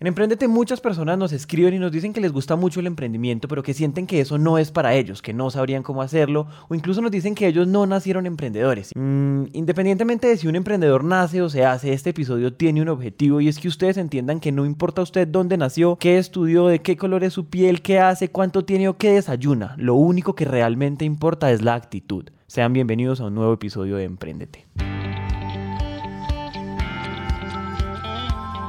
En Emprendete muchas personas nos escriben y nos dicen que les gusta mucho el emprendimiento, pero que sienten que eso no es para ellos, que no sabrían cómo hacerlo, o incluso nos dicen que ellos no nacieron emprendedores. Mm, independientemente de si un emprendedor nace o se hace, este episodio tiene un objetivo y es que ustedes entiendan que no importa usted dónde nació, qué estudió, de qué color es su piel, qué hace, cuánto tiene o qué desayuna. Lo único que realmente importa es la actitud. Sean bienvenidos a un nuevo episodio de Emprendete.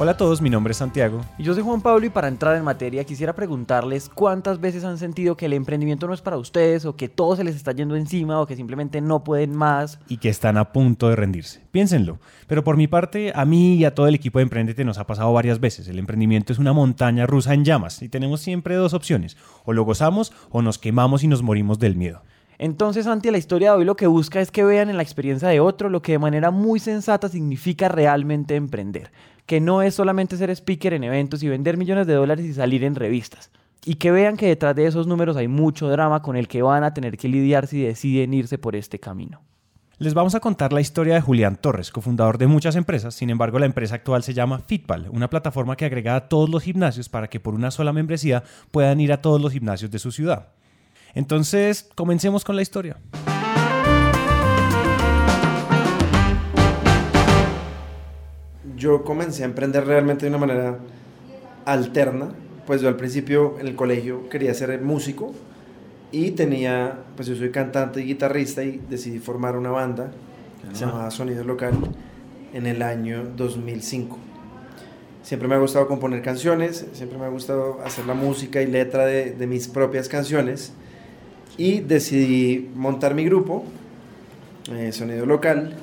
Hola a todos, mi nombre es Santiago. Y yo soy Juan Pablo y para entrar en materia quisiera preguntarles cuántas veces han sentido que el emprendimiento no es para ustedes o que todo se les está yendo encima o que simplemente no pueden más. Y que están a punto de rendirse. Piénsenlo. Pero por mi parte, a mí y a todo el equipo de Emprendete nos ha pasado varias veces. El emprendimiento es una montaña rusa en llamas y tenemos siempre dos opciones. O lo gozamos o nos quemamos y nos morimos del miedo. Entonces, Santi, la historia de hoy lo que busca es que vean en la experiencia de otro lo que de manera muy sensata significa realmente emprender que no es solamente ser speaker en eventos y vender millones de dólares y salir en revistas. Y que vean que detrás de esos números hay mucho drama con el que van a tener que lidiar si deciden irse por este camino. Les vamos a contar la historia de Julián Torres, cofundador de muchas empresas. Sin embargo, la empresa actual se llama Fitball, una plataforma que agrega a todos los gimnasios para que por una sola membresía puedan ir a todos los gimnasios de su ciudad. Entonces, comencemos con la historia. Yo comencé a emprender realmente de una manera alterna. Pues yo al principio en el colegio quería ser músico y tenía, pues yo soy cantante y guitarrista y decidí formar una banda que se llamaba Sonido Local en el año 2005. Siempre me ha gustado componer canciones, siempre me ha gustado hacer la música y letra de, de mis propias canciones y decidí montar mi grupo, eh, Sonido Local,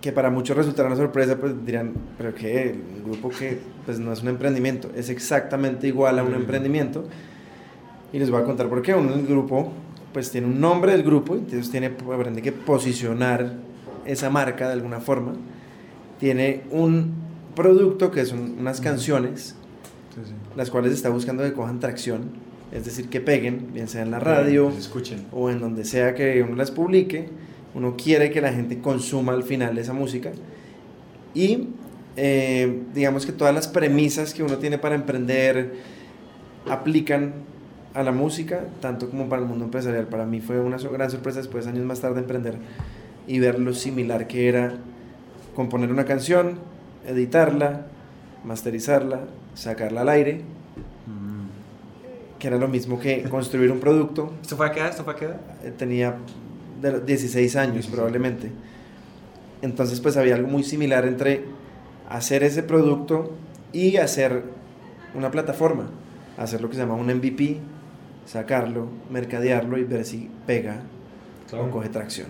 que para muchos resultará una sorpresa, pues dirán, pero que el grupo que pues no es un emprendimiento, es exactamente igual a un emprendimiento. Y les voy a contar por qué. Uno el grupo pues tiene un nombre del grupo, entonces tiene aprende que posicionar esa marca de alguna forma. Tiene un producto que son unas canciones, las cuales está buscando que cojan tracción, es decir, que peguen, bien sea en la radio o en donde sea que uno las publique uno quiere que la gente consuma al final esa música y eh, digamos que todas las premisas que uno tiene para emprender aplican a la música, tanto como para el mundo empresarial. Para mí fue una gran sorpresa después, años más tarde, emprender y ver lo similar que era componer una canción, editarla, masterizarla, sacarla al aire, mm. que era lo mismo que construir un producto. ¿Esto fue a qué edad? ¿Esto fue a qué edad? Eh, tenía de 16 años probablemente. Entonces pues había algo muy similar entre hacer ese producto y hacer una plataforma, hacer lo que se llama un MVP, sacarlo, mercadearlo y ver si pega o coge tracción.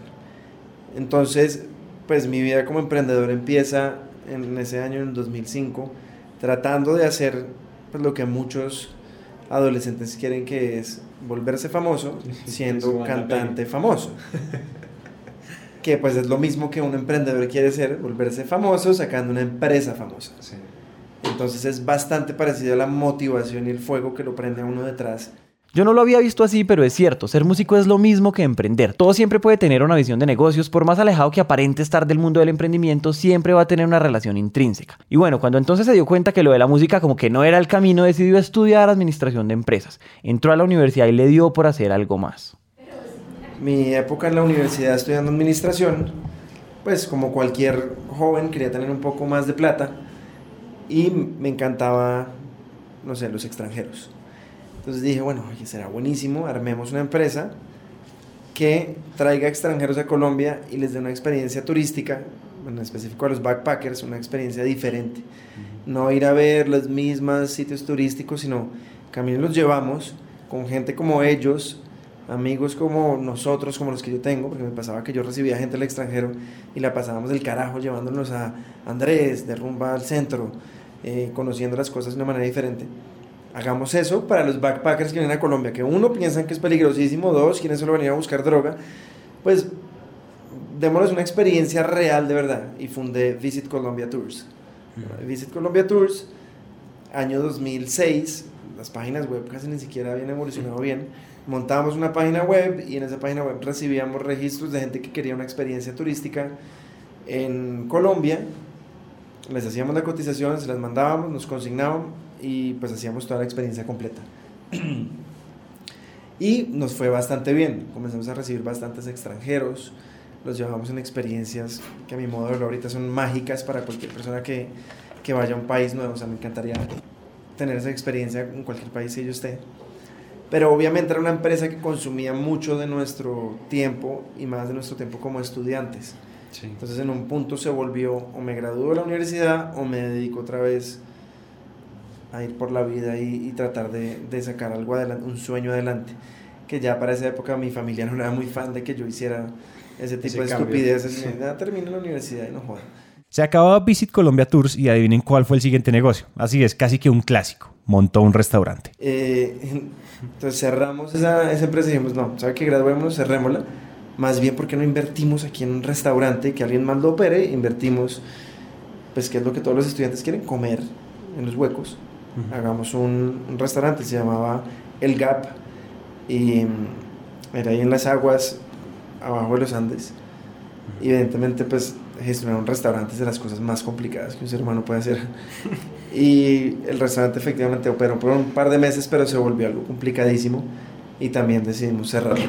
Entonces, pues mi vida como emprendedor empieza en ese año, en 2005, tratando de hacer pues, lo que muchos adolescentes quieren que es volverse famoso siendo cantante famoso. que pues es lo mismo que un emprendedor quiere ser, volverse famoso sacando una empresa famosa. Entonces es bastante parecido a la motivación y el fuego que lo prende a uno detrás yo no lo había visto así, pero es cierto, ser músico es lo mismo que emprender. Todo siempre puede tener una visión de negocios, por más alejado que aparente estar del mundo del emprendimiento, siempre va a tener una relación intrínseca. Y bueno, cuando entonces se dio cuenta que lo de la música como que no era el camino, decidió estudiar administración de empresas. Entró a la universidad y le dio por hacer algo más. Mi época en la universidad estudiando administración, pues como cualquier joven quería tener un poco más de plata y me encantaba, no sé, los extranjeros. Entonces dije, bueno, será buenísimo, armemos una empresa que traiga extranjeros a Colombia y les dé una experiencia turística, en específico a los backpackers, una experiencia diferente. No ir a ver los mismos sitios turísticos, sino también los llevamos con gente como ellos, amigos como nosotros, como los que yo tengo, porque me pasaba que yo recibía gente del extranjero y la pasábamos del carajo llevándonos a Andrés, de rumba al centro, eh, conociendo las cosas de una manera diferente hagamos eso para los backpackers que vienen a Colombia, que uno piensan que es peligrosísimo, dos, quieren solo venir a buscar droga, pues démosles una experiencia real de verdad. Y fundé Visit Colombia Tours. Visit Colombia Tours, año 2006, las páginas web casi ni siquiera habían evolucionado bien. Montábamos una página web y en esa página web recibíamos registros de gente que quería una experiencia turística en Colombia. Les hacíamos la cotización, se las mandábamos, nos consignábamos y pues hacíamos toda la experiencia completa. y nos fue bastante bien. Comenzamos a recibir bastantes extranjeros. Los llevamos en experiencias que a mi modo de verlo ahorita son mágicas para cualquier persona que, que vaya a un país nuevo. O sea, me encantaría tener esa experiencia en cualquier país que yo esté. Pero obviamente era una empresa que consumía mucho de nuestro tiempo y más de nuestro tiempo como estudiantes. Entonces en un punto se volvió o me graduó de la universidad o me dedico otra vez a ir por la vida y, tratar de, de, sacar algo adelante, un sueño adelante. Que ya para esa época mi familia no era muy fan de que yo hiciera ese tipo de estupideces. Ya terminé la universidad y no joda. Se acababa Visit Colombia Tours y adivinen cuál fue el siguiente negocio. Así es, casi que un clásico. Montó un restaurante. Eh, entonces cerramos esa, esa, empresa y dijimos, no, ¿sabe qué? Graduémonos, cerrémosla. Más bien, ¿por qué no invertimos aquí en un restaurante que alguien más lo opere? Invertimos, pues, ¿qué es lo que todos los estudiantes quieren? Comer en los huecos hagamos un, restaurante, se llamaba El Gap, y mm, era ahí en las aguas, abajo de los Andes. Y evidentemente, pues, gestionar un restaurante es de las cosas más complicadas que un ser humano puede hacer. y el restaurante efectivamente operó por un par de meses, pero se volvió algo complicadísimo y también decidimos cerrarlo.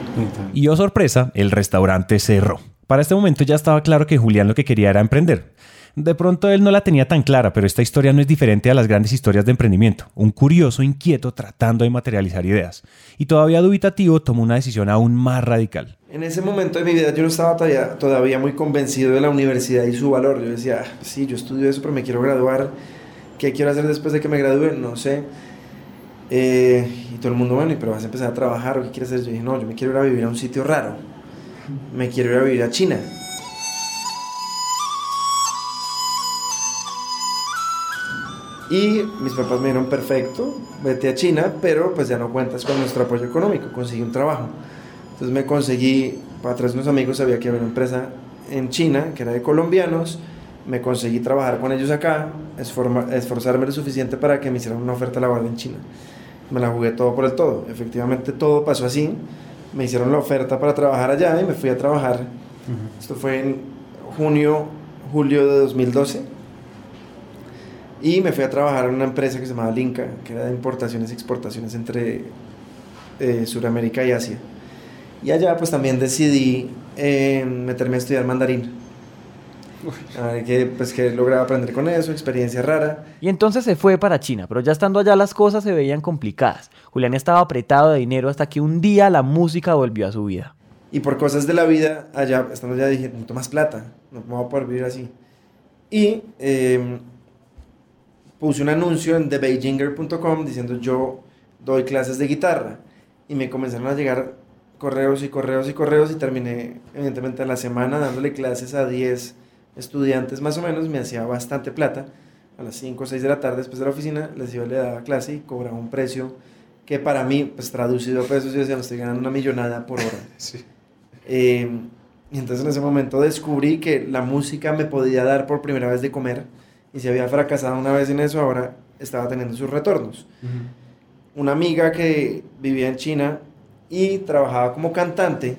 Y oh sorpresa, el restaurante cerró. Para este momento ya estaba claro que Julián lo que quería era emprender. De pronto él no la tenía tan clara, pero esta historia no es diferente a las grandes historias de emprendimiento. Un curioso inquieto tratando de materializar ideas. Y todavía dubitativo tomó una decisión aún más radical. En ese momento de mi vida yo no estaba todavía, muy convencido de la universidad y su valor. Yo decía, ah, sí, yo estudio eso, pero me quiero graduar. ¿Qué quiero hacer después de que me gradúe? No sé. Eh, y todo el mundo, bueno, pero vas a empezar a trabajar o qué quieres hacer? Yo dije, no, yo me quiero ir a vivir a un sitio raro. Me quiero ir a vivir a China. Y mis papás me dijeron, perfecto, vete a China, pero pues ya no cuentas con nuestro apoyo económico, conseguí un trabajo. Entonces me conseguí, para atrás de unos amigos sabía que había una empresa en China, que era de colombianos, me conseguí trabajar con ellos acá, esforzarme lo suficiente para que me hicieran una oferta laboral en China. Me la jugué todo por el todo. Efectivamente todo pasó así. Me hicieron la oferta para trabajar allá y me fui a trabajar. Esto fue en junio, julio de 2012 y me fui a trabajar en una empresa que se llamaba Linka, que era de importaciones y exportaciones entre eh, Sudamérica y Asia. Y allá pues también decidí eh, meterme a estudiar mandarín. A ver qué, pues, que lograba aprender con eso, experiencia rara. Y entonces se fue para China, pero ya estando allá las cosas se veían complicadas. Julián estaba apretado de dinero hasta que un día la música volvió a su vida. Y por cosas de la vida, allá, estando allá dije, necesito más plata, no me voy a poder vivir así. Y eh, puse un anuncio en thebeijinger.com diciendo yo doy clases de guitarra y me comenzaron a llegar correos y correos y correos y terminé evidentemente a la semana dándole clases a 10 estudiantes más o menos, me hacía bastante plata. A las 5 o 6 de la tarde después de la oficina les iba, le daba clase y cobraba un precio que para mí, pues traducido a pesos, yo decía, me estoy ganando una millonada por hora. Sí. Eh, y entonces en ese momento descubrí que la música me podía dar por primera vez de comer y si había fracasado una vez en eso, ahora estaba teniendo sus retornos. Una amiga que vivía en China y trabajaba como cantante,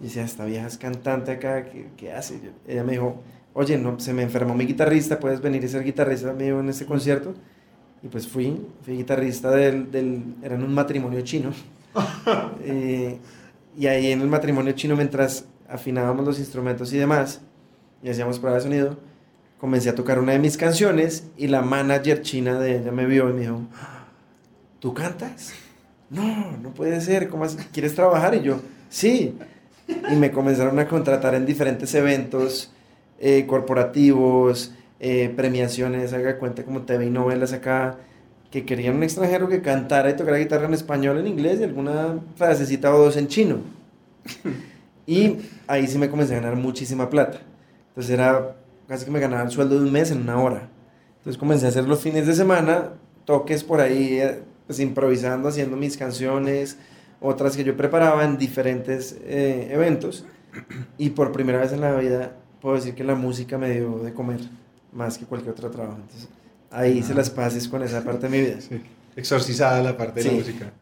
y decía, esta vieja es cantante acá, ¿qué, hace? ella me dijo, oye, no, se me enfermó mi guitarrista, ¿puedes venir y ser guitarrista mío en este concierto? Y pues fui, fui guitarrista del, del era en un matrimonio chino. Eh, y ahí en el matrimonio chino, mientras afinábamos los instrumentos y demás, y hacíamos pruebas de sonido, comencé a tocar una de mis canciones y la manager china de ella me vio y me dijo, ¿tú cantas? No, no puede ser, ¿cómo ¿quieres trabajar? Y yo, sí. Y me comenzaron a contratar en diferentes eventos eh, corporativos, eh, premiaciones, haga cuenta como TV y novelas acá, que querían un extranjero que cantara y tocara guitarra en español, en inglés y alguna frasecita o dos en chino. Y ahí sí me comencé a ganar muchísima plata. Entonces era casi que me ganaba el sueldo de un mes en una hora. Entonces comencé a hacer los fines de semana, toques por ahí, eh, pues improvisando, haciendo mis canciones, otras que yo preparaba en diferentes eh, eventos. Y por primera vez en la vida puedo decir que la música me dio de comer más que cualquier otro trabajo. Entonces, ahí hice las paces con esa parte de mi vida. Sí. Exorcizada la parte de la Sí. música.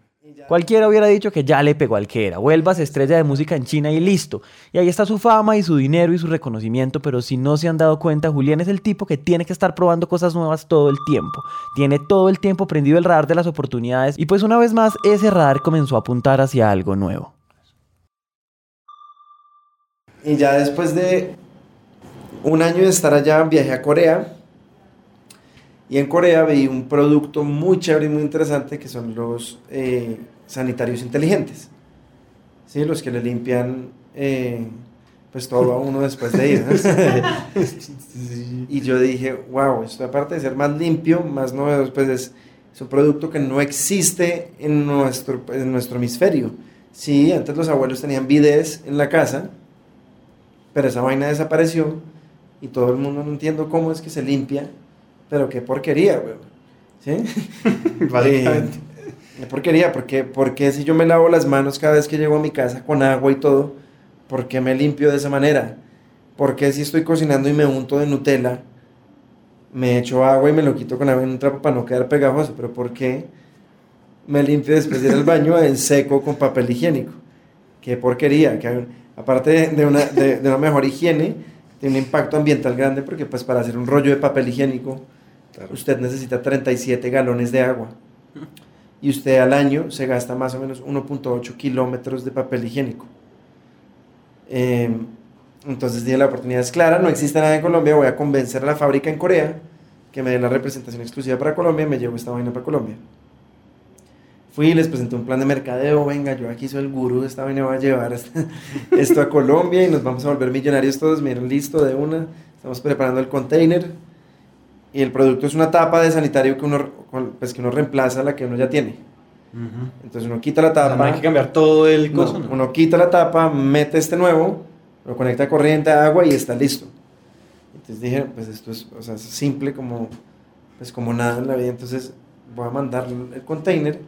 Cualquiera hubiera dicho que ya le pegó al que era. Vuelvas estrella de música en China y listo. Y ahí está su fama y su dinero y su reconocimiento, pero si no se han dado cuenta, Julián es el tipo que tiene que estar probando cosas nuevas todo el tiempo. Tiene todo el tiempo prendido el radar de las oportunidades y pues una vez más ese radar comenzó a apuntar hacia algo nuevo. Y ya después de un año de estar allá, viajé a Corea. Y en Corea vi un producto muy chévere y muy interesante que son los eh, sanitarios inteligentes. ¿Sí? Los que le limpian eh, pues todo a uno después de ir. ¿no? y yo dije, wow, esto aparte de ser más limpio, más novedoso, pues es, es un producto que no existe en nuestro, en nuestro hemisferio. Sí, antes los abuelos tenían bidés en la casa, pero esa vaina desapareció y todo el mundo no entiendo cómo es que se limpia, pero qué porquería, weón. ¿Sí? Básicamente. Qué porquería, porque, porque si yo me lavo las manos cada vez que llego a mi casa con agua y todo, ¿por qué me limpio de esa manera? ¿Por qué si estoy cocinando y me unto de Nutella, me echo agua y me lo quito con agua en un trapo para no quedar pegajoso? Pero ¿por qué me limpio después de ir al baño en seco con papel higiénico? Qué porquería, que aparte de, de una, de, de una mejor higiene, tiene un impacto ambiental grande porque pues para hacer un rollo de papel higiénico Claro. usted necesita 37 galones de agua y usted al año se gasta más o menos 1.8 kilómetros de papel higiénico. Eh, entonces dije, la oportunidad es clara, no existe nada en Colombia, voy a convencer a la fábrica en Corea que me dé la representación exclusiva para Colombia y me llevo esta vaina para Colombia. Fui y les presenté un plan de mercadeo, venga, yo aquí soy el gurú, esta vaina va a llevar esto a Colombia y nos vamos a volver millonarios todos, miren, listo, de una, estamos preparando el container y el producto es una tapa de sanitario que uno, pues, que uno reemplaza la que uno ya tiene. Ujú. Entonces uno quita la O sea, tapa, no hay que cambiar todo el no, coso. ¿no? uno quita la tapa, mete este nuevo, lo conecta a corriente, a agua y está listo. Entonces dije, pues esto es, o sea, es simple como, pues como nada en la vida. Entonces voy a mandar el container,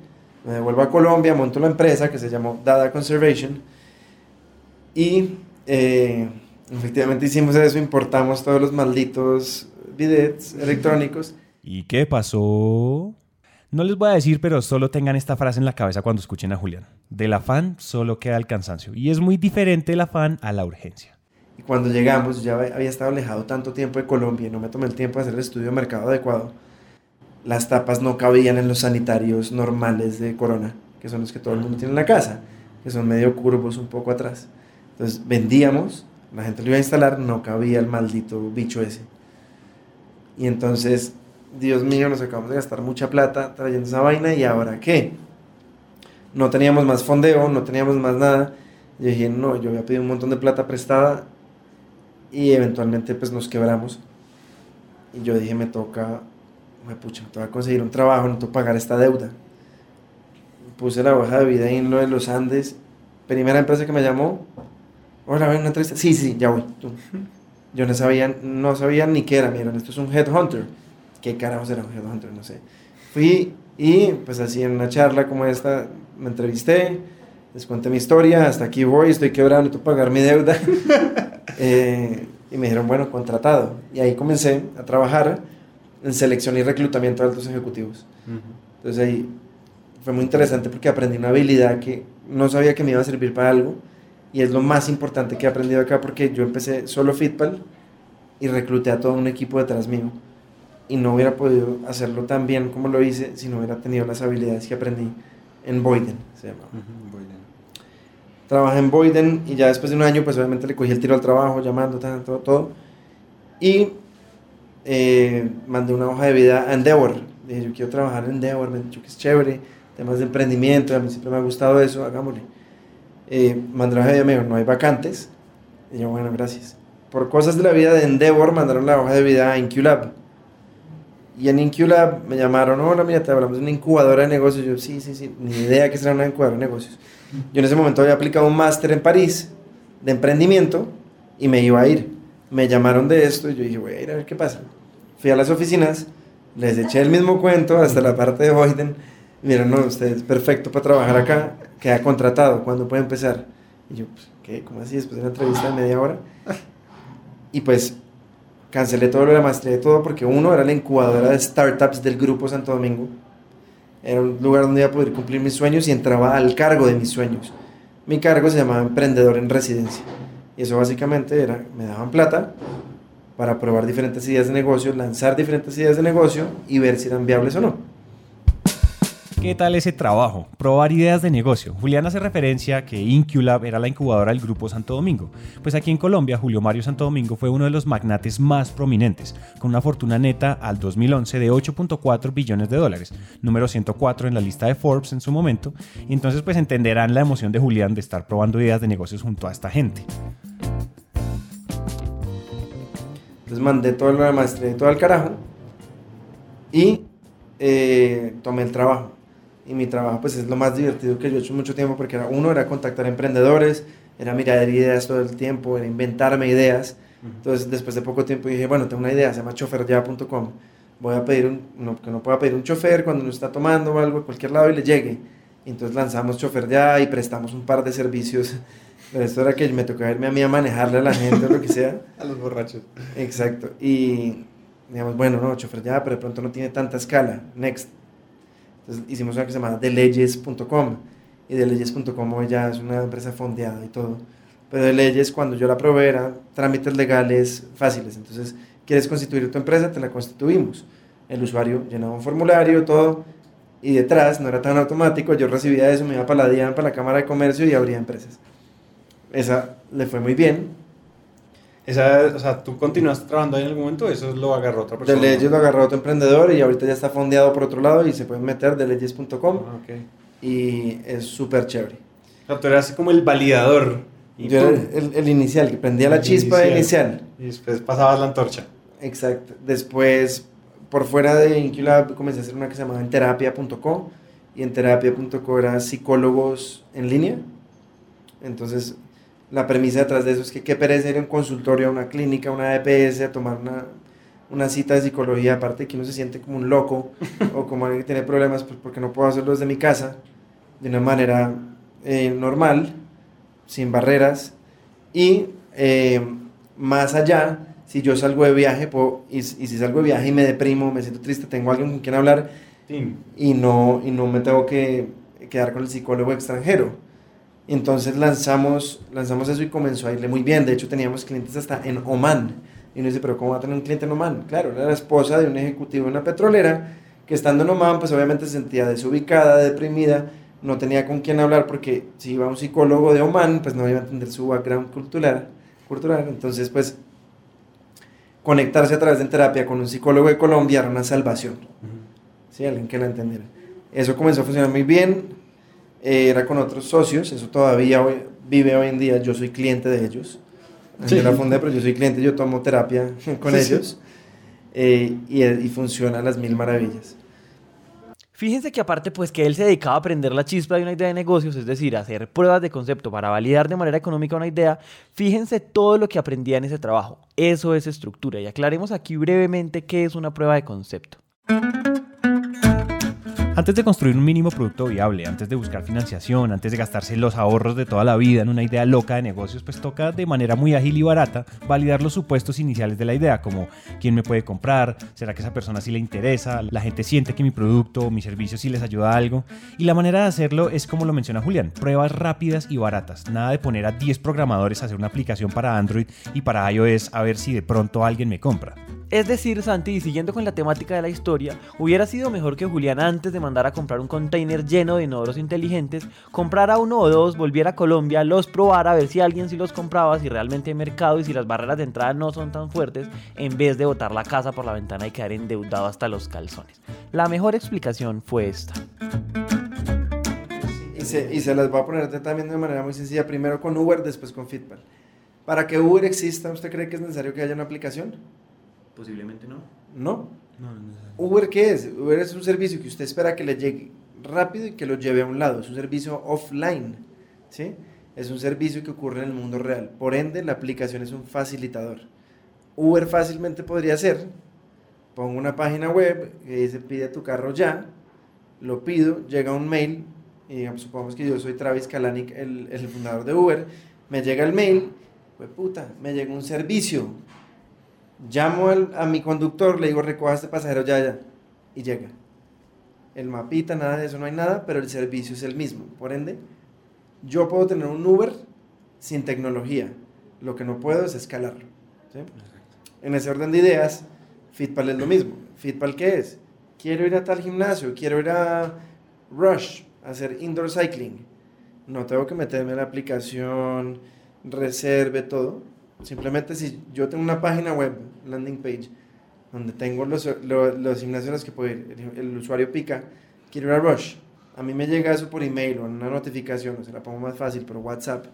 me devuelvo a Colombia, monto la empresa que se llamó Dada Conservation y eh, efectivamente hicimos eso, importamos todos los malditos bidets electrónicos. ¿Y qué pasó? No les voy a decir, pero solo tengan esta frase en la cabeza cuando escuchen a Julián. Del afán solo queda el cansancio. Y es muy diferente el afán a la urgencia. Y cuando llegamos, ya había estado alejado tanto tiempo de Colombia y no me tomé el tiempo de hacer el estudio de mercado adecuado. Las tapas no cabían en los sanitarios normales de Corona, que son los que todo el mundo tiene en la casa, que son medio curvos un poco atrás. Entonces vendíamos, la gente lo iba a instalar, no cabía el maldito bicho ese. Y entonces, Dios mío, nos acabamos de gastar mucha plata trayendo esa vaina y ahora qué? No teníamos más fondeo, no teníamos más nada. Yo dije, no, yo había pedido un montón de plata prestada y eventualmente pues nos quebramos. Y yo dije, me toca, me pucha, me toca conseguir un trabajo, necesito pagar esta deuda. Puse la hoja de vida ahí en lo de los Andes. Primera empresa que me llamó, hola, ven una entrevista. Sí, sí, ya voy. Yo no sabía, no sabía ni qué era, miren, esto es un headhunter. ¿Qué carajos era un headhunter? No sé. Fui y pues así en una charla como esta me entrevisté, les conté mi historia, hasta aquí voy, estoy quebrado, necesito pagar mi deuda. Eh, y me dijeron, bueno, contratado. Y ahí comencé a trabajar en selección y reclutamiento de altos ejecutivos. Ujú. Entonces ahí fue muy interesante porque aprendí una habilidad que no sabía que me iba a servir para algo y es lo más importante que he aprendido acá porque yo empecé solo Fitpal y recluté a todo un equipo detrás mío y no hubiera podido hacerlo tan bien como lo hice si no hubiera tenido las habilidades que aprendí en Boyden, se llama. Ujú, muy bien. Trabajé en Boyden y ya después de un año, pues obviamente le cogí el tiro al trabajo, llamando, todo, todo. Y eh, mandé una hoja de vida a Endeavor. Dije, yo quiero trabajar en Endeavor, me han dicho que es chévere, temas de emprendimiento, a mí siempre me ha gustado eso, hagámosle. Eh, mandé la hoja de vida, me dijo, no hay vacantes. Y yo, bueno, gracias. Por cosas de la vida de Endeavor, mandaron la hoja de vida a InQlab. Y en InQlab me llamaron, hola, mira, te hablamos de una incubadora de negocios. Yo, sí, sí, sí, ni idea que será una incubadora de negocios. Yo en ese momento había aplicado un máster en París de emprendimiento y me iba a ir. Me llamaron de esto y yo dije, voy a ir a ver qué pasa. Fui a las oficinas, les eché el mismo cuento hasta la parte de Boyden. Y Miren, no, usted es perfecto para trabajar acá, queda contratado, ¿cuándo puede empezar? Y yo, pues, ¿qué? ¿Cómo así? Después de una entrevista de media hora. Y pues cancelé todo lo de la maestría y todo porque uno era la incubadora de startups del Grupo Santo Domingo. Era un lugar donde iba a poder cumplir mis sueños y entraba al cargo de mis sueños. Mi cargo se llamaba Emprendedor en Residencia. Y eso básicamente era, me daban plata para probar diferentes ideas de negocio, lanzar diferentes ideas de negocio y ver si eran viables o no. ¿Qué tal ese trabajo? Probar ideas de negocio. Julián hace referencia que Inculab era la incubadora del Grupo Santo Domingo. Pues aquí en Colombia, Julio Mario Santo Domingo fue uno de los magnates más prominentes, con una fortuna neta al 2011 de 8.4 billones de dólares, número 104 en la lista de Forbes en su momento. Y entonces pues entenderán la emoción de Julián de estar probando ideas de negocios junto a esta gente. Entonces mandé todo lo de maestría y todo al carajo y eh, tomé el trabajo y mi trabajo pues es lo más divertido que yo he hecho mucho tiempo porque era, uno era contactar emprendedores, era mirar ideas todo el tiempo, era inventarme ideas. Entonces después de poco tiempo dije, bueno, tengo una idea, se llama choferya.com. Voy a pedir un, no, que no pueda pedir un chofer cuando uno está tomando o algo a cualquier lado y le llegue. entonces lanzamos chofer ya y prestamos un par de servicios. Pero esto era que me tocaba irme a mí a manejarle a la gente o lo que sea. a los borrachos. Exacto. Y digamos, bueno, no, chofer ya, pero de pronto no tiene tanta escala. Next hicimos una que se llama deleyes.com y deleyes.com ya es una empresa fondeada y todo. Pero de leyes, cuando yo la probé, eran trámites legales fáciles. Entonces, ¿quieres constituir tu empresa? Te la constituimos. El usuario llenaba un formulario, todo, y detrás no era tan automático. Yo recibía eso, me iba para la DIAN, para la Cámara de Comercio y abría empresas. Esa le fue muy bien. Esa, o sea, ¿tú continuaste trabajando ahí en algún momento? ¿Eso lo agarró otra persona? De Leyes lo agarró otro emprendedor y ahorita ya está fondeado por otro lado y se pueden meter de leyes.com Ah, ok. y es súper chévere. O sea, tú eras como el validador. Y, Yo era el, el inicial, que prendía la chispa inicial. inicial. y después pasabas la antorcha. Exacto. Después, por fuera de Inculab, comencé a hacer una que se llamaba enterapia.co y en terapia.co era psicólogos en línea. Entonces, la premisa detrás de eso es que qué pereza ir a un consultorio, a una clínica, a una EPS, a tomar una, una cita de psicología, aparte que uno se siente como un loco o como alguien que tiene problemas, pues porque no puedo hacerlo desde mi casa de una manera eh, normal, sin barreras. Y eh, más allá, si yo salgo de viaje puedo- y, y si salgo de viaje y me deprimo, me siento triste, tengo alguien con quien hablar y no, y no me tengo que quedar con el psicólogo extranjero. Entonces lanzamos, lanzamos eso y comenzó a irle muy bien. De hecho, teníamos clientes hasta en Oman. Y uno dice, pero ¿cómo va a tener un cliente en Oman? Claro, era la esposa de un ejecutivo de una petrolera que estando en Oman, pues obviamente se sentía desubicada, deprimida, no tenía con quién hablar porque si iba a un psicólogo de Oman, pues no iba a entender su background cultural. cultural. Entonces, pues conectarse a través de terapia con un psicólogo de Colombia era una salvación. Sí, alguien que la entendiera. Eso comenzó a funcionar muy bien. Eh, era con otros socios. Eso todavía hoy- vive hoy en día. Yo soy cliente de ellos. Sí. Yo la fundé, pero yo soy cliente. Yo tomo terapia con Sí, sí. ellos. eh, y, y funciona a las mil maravillas. Fíjense que aparte pues que él se dedicaba a aprender la chispa de una idea de negocios, es decir, a hacer pruebas de concepto para validar de manera económica una idea, fíjense todo lo que aprendía en ese trabajo. Eso es estructura y aclaremos aquí brevemente qué es una prueba de concepto. Antes de construir un mínimo producto viable, antes de buscar financiación, antes de gastarse los ahorros de toda la vida en una idea loca de negocios, pues toca de manera muy ágil y barata validar los supuestos iniciales de la idea, como quién me puede comprar, será que esa persona sí le interesa, la gente siente que mi producto o mi servicio sí les ayuda a algo. Y la manera de hacerlo es como lo menciona Julián, pruebas rápidas y baratas, nada de poner a 10 programadores a hacer una aplicación para Android y para iOS a ver si de pronto alguien me compra. Es decir, Santi, y siguiendo con la temática de la historia, hubiera sido mejor que Julián antes de mandar a comprar un container lleno de inodoros inteligentes, comprara uno o dos, volviera a Colombia, los probara a ver si alguien sí los compraba, si realmente hay mercado y si las barreras de entrada no son tan fuertes, en vez de botar la casa por la ventana y quedar endeudado hasta los calzones. La mejor explicación fue esta. Y se, y se las voy a poner también de manera muy sencilla. Primero con Uber, después con Fitpal. Para que Uber exista, ¿usted cree que es necesario que haya una aplicación? Posiblemente no. No. No, no, Uber, ¿qué es? Uber es un servicio que usted espera que le llegue rápido y que lo lleve a un lado. Es un servicio offline, ¿sí? Es un servicio que ocurre en el mundo real. Por ende, la aplicación es un facilitador. Uber fácilmente podría ser, pongo una página web que dice pide tu carro ya, lo pido, llega un mail, y digamos, supongamos que yo soy Travis Kalanick, el, el fundador de Uber, Me llega el mail, pues puta, me llegó un servicio. Llamo al- a mi conductor, le digo, recoja este pasajero ya, ya. Y llega. El mapita, nada de eso, no hay nada, pero el servicio es el mismo. Por ende, yo puedo tener un Uber sin tecnología. Lo que no puedo es escalarlo. ¿sí? En ese orden de ideas, Fitpal es lo mismo. ¿Fitpal qué es? Quiero ir a tal gimnasio, quiero ir a Rush, a hacer indoor cycling. No tengo que meterme en la aplicación, reserve todo. Simplemente si yo tengo una página web, landing page, donde tengo los, lo- los gimnasios los que puedo ir, el, usuario pica, quiero ir a Rush. A mí me llega eso por email o en una notificación, o se la pongo más fácil, por WhatsApp.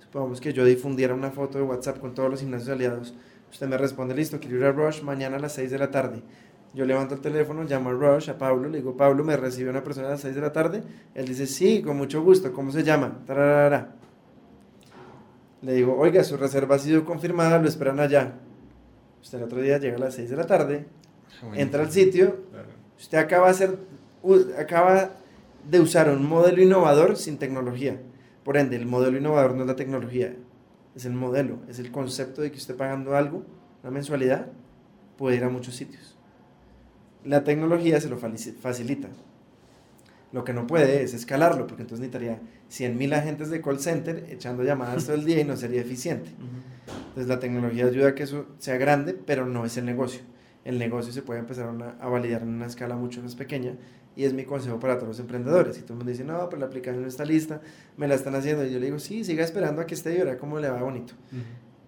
Supongamos que yo difundiera una foto de WhatsApp con todos los gimnasios aliados. Usted me responde, listo, quiero ir a Rush mañana a las 6 de la tarde. Yo levanto el teléfono, llamo a Rush, a Pablo, le digo, Pablo, ¿me recibe una persona a las 6 de la tarde? Él dice, sí, con mucho gusto, ¿cómo se llama? Le digo, oiga, su reserva ha sido confirmada, lo esperan allá. Usted el otro día llega a las 6 de la tarde, entra al sitio, Claro. usted acaba de, hacer, u- acaba de usar un modelo innovador sin tecnología. Por ende, el modelo innovador no es la tecnología, es el modelo, es el concepto de que usted pagando algo, una mensualidad, puede ir a muchos sitios. La tecnología se lo facilita. Lo que no puede es escalarlo, porque entonces necesitaría 100.000 agentes de call center echando llamadas todo el día y no sería eficiente. Entonces la tecnología ayuda a que eso sea grande, pero no es el negocio. El negocio se puede empezar a, una- a validar en una escala mucho más pequeña y es mi consejo para todos los emprendedores. Si todo el mundo dice, no, pero la aplicación no está lista, me la están haciendo, y yo le digo, sí, siga esperando a que esté y verá cómo le va bonito.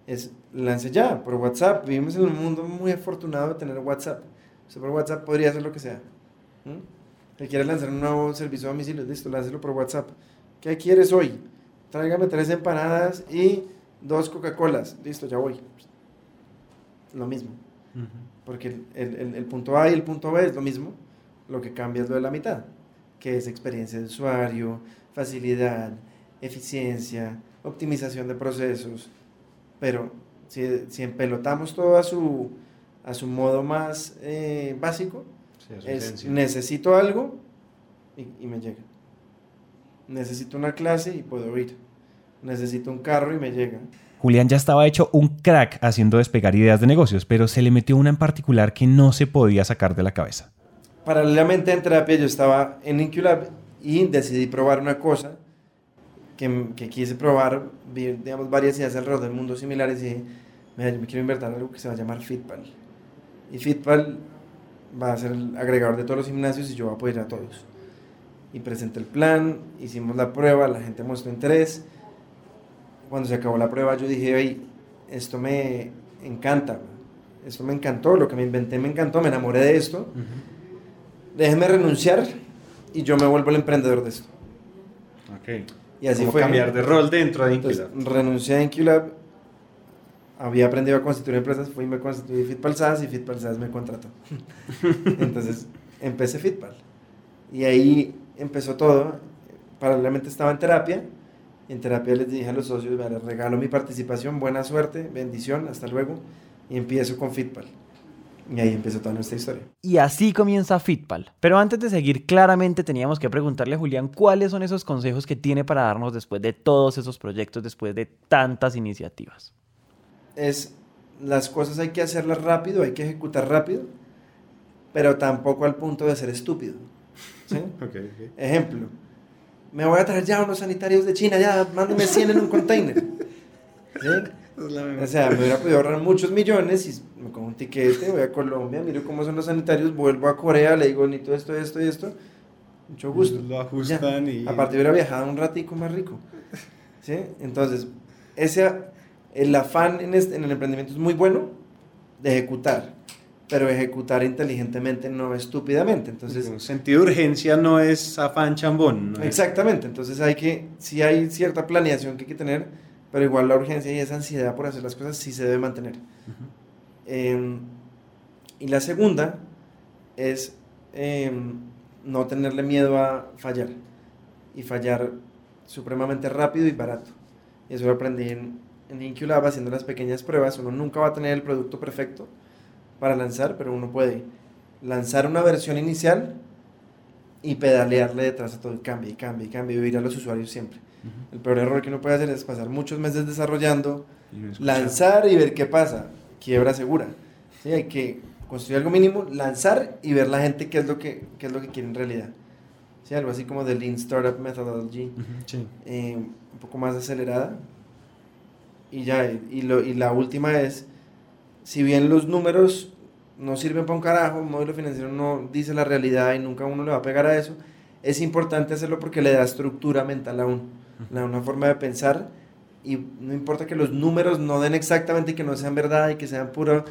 Es, lance ya, por WhatsApp. Vivimos en un mundo muy afortunado de tener WhatsApp. Usted por WhatsApp podría hacer lo que sea. ¿Mm? Si quiere lanzar un nuevo servicio a domicilio, listo, láncelo por WhatsApp. ¿Qué quieres hoy? Tráigame tres empanadas y dos Coca-Colas. Listo, ya voy. Lo mismo. Porque el, el- punto A y el punto B es lo mismo. Lo que cambia es lo de la mitad, que es experiencia de usuario, facilidad, eficiencia, optimización de procesos. Pero si, si empelotamos todo a su, a su modo más eh, básico, Sí, es necesito algo y, y me llega. Necesito una clase y puedo ir. Necesito un carro y me llega. Julián ya estaba hecho un crack haciendo despegar ideas de negocios, pero se le metió una en particular que no se podía sacar de la cabeza. Paralelamente en terapia yo estaba en Inculab y decidí probar una cosa que, que quise probar, vi digamos, varias ideas alrededor del mundo similares y dije, "Mira, yo me quiero invertir en algo que se va a llamar Fitpal. Y Fitpal va a ser el agregador de todos los gimnasios y yo voy a poder ir a todos. Y presenté el plan, hicimos la prueba, la gente mostró interés. Cuando se acabó la prueba yo dije, "Ey, esto me encanta, esto me encantó, lo que me inventé me encantó, me enamoré de esto déjeme renunciar y yo me vuelvo el emprendedor de esto. Ok. Y así Como fue. cambiar de rol dentro de Entonces, renuncié a Inculab, había aprendido a constituir empresas, fui y me constituí Fitpal SAS y Fitpal SAS me contrató. Entonces, empecé Fitpal. Y ahí empezó todo. Paralelamente estaba en terapia. En terapia les dije a los socios, "Vea, les regalo mi participación, buena suerte, bendición, hasta luego. Y empiezo con Fitpal. Y ahí empezó toda nuestra historia. Y así comienza Fitpal. Pero antes de seguir, claramente teníamos que preguntarle a Julián cuáles son esos consejos que tiene para darnos después de todos esos proyectos, después de tantas iniciativas. es las cosas hay que hacerlas rápido, hay que ejecutar rápido, pero tampoco al punto de ser estúpido. Ejemplo, me voy a traer ya unos sanitarios de China, ya, mándeme 100 en un container. O sea, me hubiera podido ahorrar muchos millones y me cojo un tiquete, voy a Colombia, miro cómo son los sanitarios, vuelvo a Corea, le digo, necesito esto, esto y esto. Mucho gusto. Lo ajustan Ya. y... Aparte hubiera viajado un ratico más rico. ¿Sí? Entonces, ese, el afán en, este- en el emprendimiento es muy bueno de ejecutar, pero ejecutar inteligentemente, no estúpidamente. Entonces, un sentido de urgencia no es afán chambón. ¿no? exactamente. Entonces hay que, sí hay cierta planeación que hay que tener, pero igual la urgencia y esa ansiedad por hacer las cosas sí se debe mantener. Ujú. Eh, y la segunda es eh, no tenerle miedo a fallar y fallar supremamente rápido y barato. Y eso lo aprendí en, en Inculab haciendo las pequeñas pruebas. Uno nunca va a tener el producto perfecto para lanzar, pero uno puede lanzar una versión inicial y pedalearle detrás a todo y cambie y cambie y cambie y oír a los usuarios siempre. El peor error que uno puede hacer es pasar muchos meses desarrollando, Y lanzar y ver qué pasa. Quiebra segura. Sí, hay que construir algo mínimo, lanzar y ver la gente qué es lo que, qué es lo que quiere en realidad. Sí, algo así como de Lean Startup Methodology, Sí. eh, un poco más acelerada. Y ya, y lo- y la última es, si bien los números no sirven para un carajo, un modelo financiero no dice la realidad y nunca uno le va a pegar a eso, es importante hacerlo porque le da estructura mental a uno, le da una forma de pensar y no importa que los números no den exactamente y que no sean verdad y que sean pura,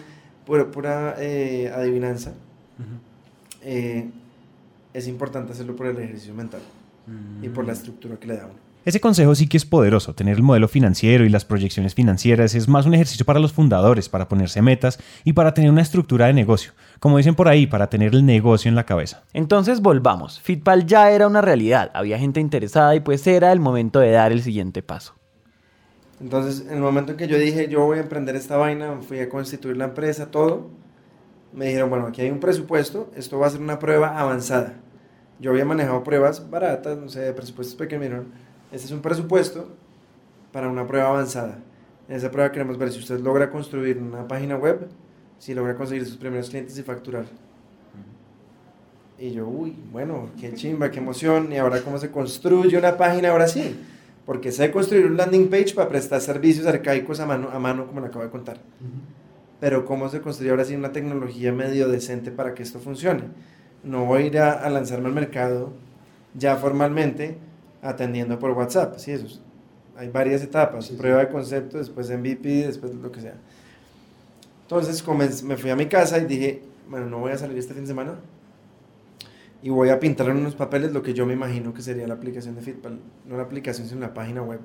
pura, pura eh, adivinanza, eh, es importante hacerlo por el ejercicio mental y por la estructura que le da a uno. Ese consejo sí que es poderoso. Tener el modelo financiero y las proyecciones financieras es más un ejercicio para los fundadores, para ponerse metas y para tener una estructura de negocio. Como dicen por ahí, para tener el negocio en la cabeza. Entonces volvamos. Fitpal ya era una realidad, había gente interesada y pues era el momento de dar el siguiente paso. Entonces, en el momento en que yo dije, yo voy a emprender esta vaina, fui a constituir la empresa, todo, me dijeron, bueno, aquí hay un presupuesto, esto va a ser una prueba avanzada. Yo había manejado pruebas baratas, no sé, de presupuestos pequeños, me dijeron, este es un presupuesto para una prueba avanzada. En esa prueba queremos ver si usted logra construir una página web, si logra conseguir sus primeros clientes y facturar. Y yo, uy, bueno, qué chimba, qué emoción, y ahora cómo se construye una página, ahora sí. Porque sé construir un landing page para prestar servicios arcaicos a mano, a mano como lo acabo de contar. Pero cómo se construye ahora sí una tecnología medio decente para que esto funcione. No voy a ir a, a lanzarme al mercado ya formalmente atendiendo por WhatsApp. Sí, eso es- hay varias etapas. Sí, sí. Prueba de concepto, después MVP, después lo que sea. Entonces me fui a mi casa y dije, bueno, no voy a salir este fin de semana. Y voy a pintar en unos papeles lo que yo me imagino que sería la aplicación de Fitpal. No la aplicación, sino la página web.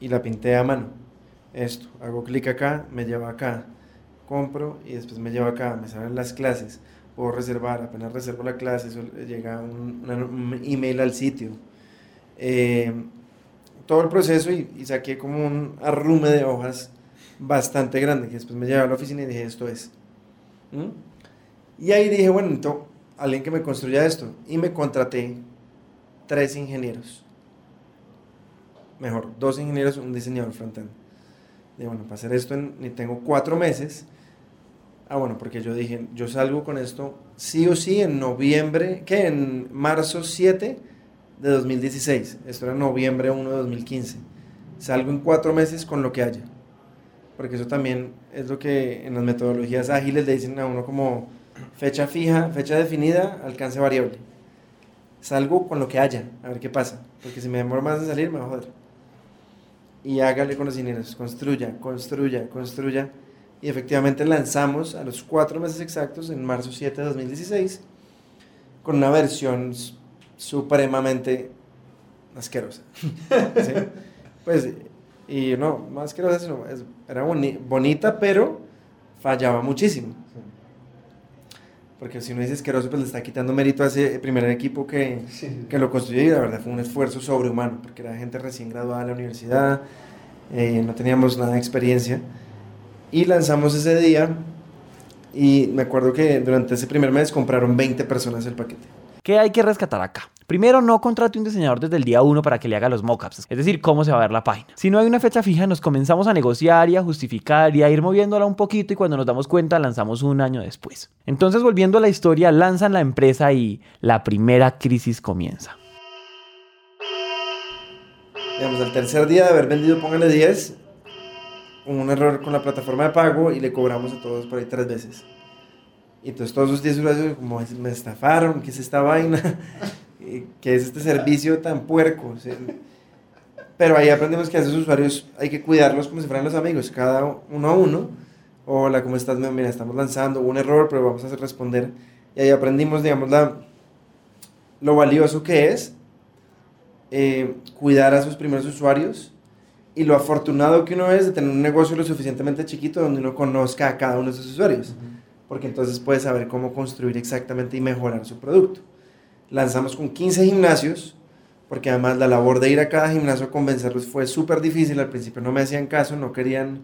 Y la pinté a mano. Esto, hago clic acá, me lleva acá. Compro y después me lleva acá. Me salen las clases. Puedo reservar. Apenas reservo la clase, eso llega un, un email al sitio. Eh, todo el proceso y, y saqué como un arrume de hojas bastante grande que después me llevé a la oficina y dije esto es ¿Mm? y ahí dije bueno entonces alguien que me construya esto y me contraté tres ingenieros mejor dos ingenieros un diseñador frontend dije bueno para hacer esto en, tengo cuatro meses ah bueno porque yo dije yo salgo con esto sí o sí en noviembre que en marzo 7 de 2016. Esto era noviembre 1 de 2015. Salgo en cuatro meses con lo que haya. Porque eso también es lo que en las metodologías ágiles le dicen a uno como fecha fija, fecha definida, alcance variable. Salgo con lo que haya, a ver qué pasa. Porque si me demoro más en salir, me va a joder. Y hágale con los ingenieros, construya, construya, construya. Y efectivamente lanzamos a los cuatro meses exactos, en marzo 7 de 2016, con una versión supremamente asquerosa. ¿sí? Pues, y no, más asquerosa, sino es- era boni- bonita, pero fallaba muchísimo. Porque si uno dice asqueroso, pues le está quitando mérito a ese primer equipo que, Sí. que lo construyó y la verdad fue un esfuerzo sobrehumano, porque era gente recién graduada de la universidad, eh, no teníamos nada de experiencia. Y lanzamos ese día y me acuerdo que durante ese primer mes compraron 20 personas el paquete. ¿Qué hay que rescatar acá? Primero, no contrate un diseñador desde el día 1 para que le haga los mockups, es decir, cómo se va a ver la página. Si no hay una fecha fija, nos comenzamos a negociar y a justificar y a ir moviéndola un poquito y cuando nos damos cuenta lanzamos un año después. Entonces, volviendo a la historia, lanzan la empresa y la primera crisis comienza. Digamos, al tercer día de haber vendido, póngale 10, hubo un error con la plataforma de pago y le cobramos a todos por ahí tres veces. Y entonces todos los 10 usuarios como me estafaron, ¿qué es esta vaina? Eh, ¿Qué es este servicio tan puerco? Pero ahí aprendimos que a esos usuarios hay que cuidarlos como si fueran los amigos, cada uno a uno. Hola, ¿cómo estás? Mira, estamos lanzando, un error, pero vamos a responder. Y ahí aprendimos, digamos, la, lo valioso que es eh, cuidar a sus primeros usuarios y lo afortunado que uno es de tener un negocio lo suficientemente chiquito donde uno conozca a cada uno de sus usuarios, porque entonces puede saber cómo construir exactamente y mejorar su producto. Lanzamos con 15 gimnasios, porque además la labor de ir a cada gimnasio a convencerlos fue súper difícil, al principio no me hacían caso, no querían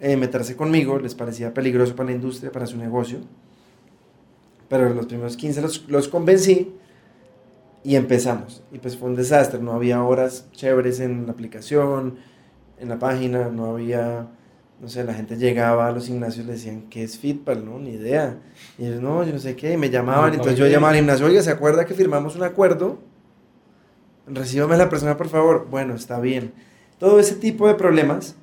eh, meterse conmigo, les parecía peligroso para la industria, para su negocio, pero los primeros 15 los, los convencí Y empezamos. Y pues fue un desastre. No había horas chéveres en la aplicación, en la página, no había, no sé, la gente llegaba a los gimnasios y le decían, ¿qué es Fitpal? No, ni idea. Y ellos, no, yo no sé qué, y me llamaban. No, entonces no, yo llamaba al gimnasio, oiga, ¿se acuerda que firmamos un acuerdo? Recíbame a la persona, por favor. Bueno, está bien. Todo ese tipo de problemas.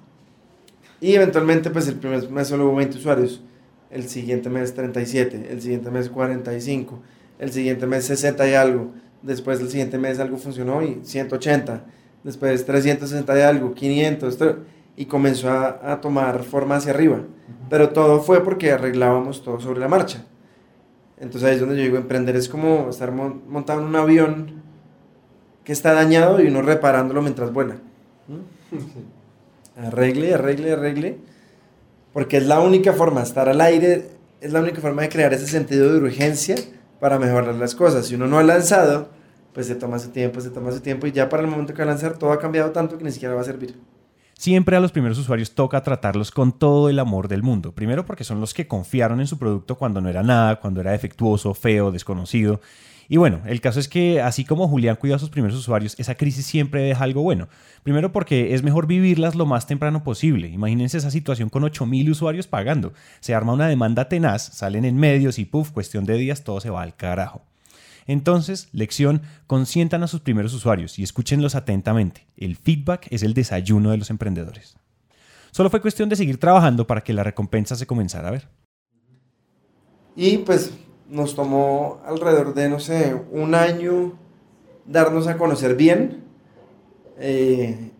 Y eventualmente, pues el primer mes solo hubo 20 usuarios. El siguiente mes 37. El siguiente mes 45. El siguiente mes 60 y algo. Después el siguiente mes algo funcionó y 180. Después 360 y algo, 500. tre- Y comenzó a, a tomar forma hacia arriba. Pero todo fue porque arreglábamos todo sobre la marcha. Entonces ahí es donde yo digo, emprender es como estar mon- montado en un avión que está dañado y uno reparándolo mientras vuela. ¿Mm? Arregle, arregle, arregle. Porque es la única forma, estar al aire, es la única forma de crear ese sentido de urgencia para mejorar las cosas. Si uno no ha lanzado, pues se toma su tiempo, se toma su tiempo y ya para el momento que va a lanzar todo ha cambiado tanto que ni siquiera va a servir. Siempre a los primeros usuarios toca tratarlos con todo el amor del mundo. Primero porque son los que confiaron en su producto cuando no era nada, cuando era defectuoso, feo, desconocido. Y bueno, el caso es que así como Julián cuidó a sus primeros usuarios, esa crisis siempre deja algo bueno. Primero porque es mejor vivirlas lo más temprano posible. Imagínense esa situación con 8000 usuarios pagando. Se arma una demanda tenaz, salen en medios y puff, cuestión de días todo se va al carajo. Entonces, lección, consientan a sus primeros usuarios y escúchenlos atentamente. El feedback es el desayuno de los emprendedores. Solo fue cuestión de seguir trabajando para que la recompensa se comenzara a ver. Y pues nos tomó alrededor de, no sé, un año darnos a conocer bien. Eh,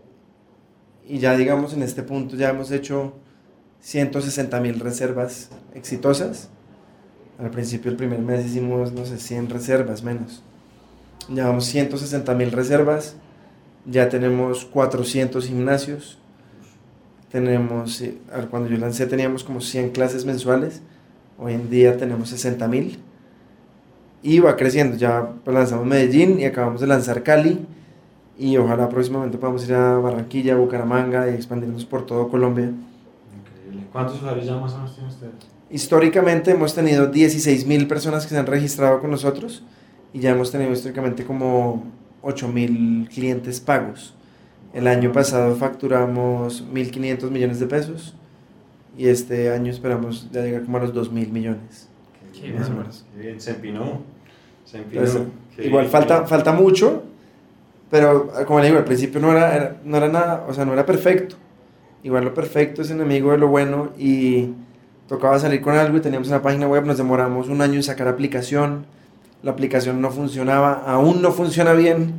y ya digamos en este punto ya hemos hecho 160 mil reservas exitosas. Al principio el primer mes hicimos, no sé, 100 reservas menos. Llevamos 160 mil reservas. Ya tenemos 400 gimnasios. Tenemos, eh, cuando yo lancé teníamos como 100 clases mensuales. Hoy en día tenemos 60 mil. Y va creciendo. Ya lanzamos Medellín y acabamos de lanzar Cali. Y ojalá próximamente podamos ir a Barranquilla, Bucaramanga y expandirnos por todo Colombia. Increíble. ¿Cuántos usuarios ya más o menos tiene usted? Históricamente hemos tenido 16 mil personas que se han registrado con nosotros. Y ya hemos tenido históricamente como 8 mil clientes pagos. El año pasado facturamos 1.500 millones de pesos. Y este año esperamos ya llegar como a los 2 mil millones. Qué Más o bueno. menos. Qué bien, se empinó. Se empinó. Entonces, Qué igual bien, falta, falta mucho, pero como le digo, al principio no era, era- no era nada, o sea, no era perfecto. Igual lo perfecto es enemigo de lo bueno y tocaba salir con algo y teníamos una página web, nos demoramos un año en sacar aplicación, la aplicación no funcionaba, aún no funciona bien,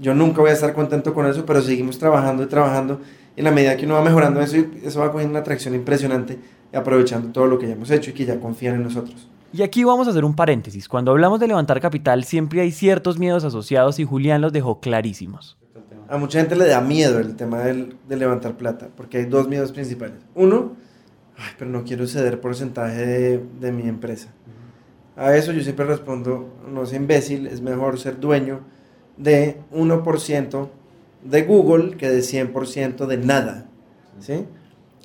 yo nunca voy a estar contento con eso, pero seguimos trabajando y trabajando y en la medida que uno va mejorando eso, eso va cogiendo una atracción impresionante y aprovechando todo lo que ya hemos hecho y que ya confían en nosotros. Y aquí vamos a hacer un paréntesis. Cuando hablamos de levantar capital siempre hay ciertos miedos asociados y Julián los dejó clarísimos. A mucha gente le da miedo el tema del- de levantar plata, porque hay dos miedos principales. Uno, pero no quiero ceder porcentaje de, de mi empresa. A eso yo siempre respondo, no sea imbécil, es mejor ser dueño de 1% de Google que de 100% de nada. ¿sí?